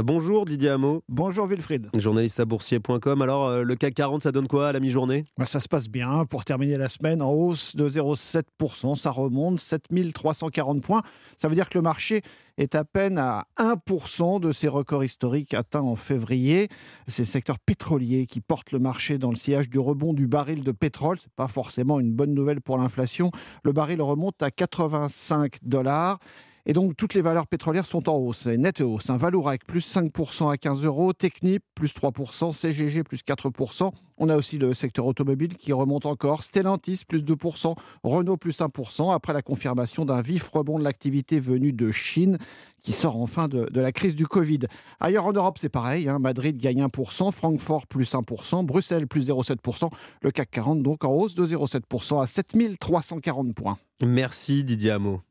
Bonjour Didier Hameau. Bonjour Wilfried. Journaliste à boursier.com. Alors, euh, le CAC 40, ça donne quoi à la mi-journée? Bah, Ça se passe bien. Pour terminer la semaine en hausse de 0,7%, ça remonte 7340 points. Ça veut dire que le marché est à peine à 1% de ses records historiques atteints en février. C'est le secteur pétrolier qui porte le marché dans le sillage du rebond du baril de pétrole. Ce n'est pas forcément une bonne nouvelle pour l'inflation. Le baril remonte à 85 dollars. Et donc, toutes les valeurs pétrolières sont en hausse, nette hausse. Un Valourec, plus 5% à 15 euros. Technip, plus 3%. CGG, plus 4%. On a aussi le secteur automobile qui remonte encore. Stellantis, plus 2%. Renault, plus 1%. Après la confirmation d'un vif rebond de l'activité venue de Chine qui sort enfin de, la crise du Covid. Ailleurs en Europe, c'est pareil. Hein. Madrid gagne 1%, Francfort plus 1%, Bruxelles plus 0,7%. Le CAC 40 donc en hausse de 0,7% à 7340 points. Merci Didier Hameau.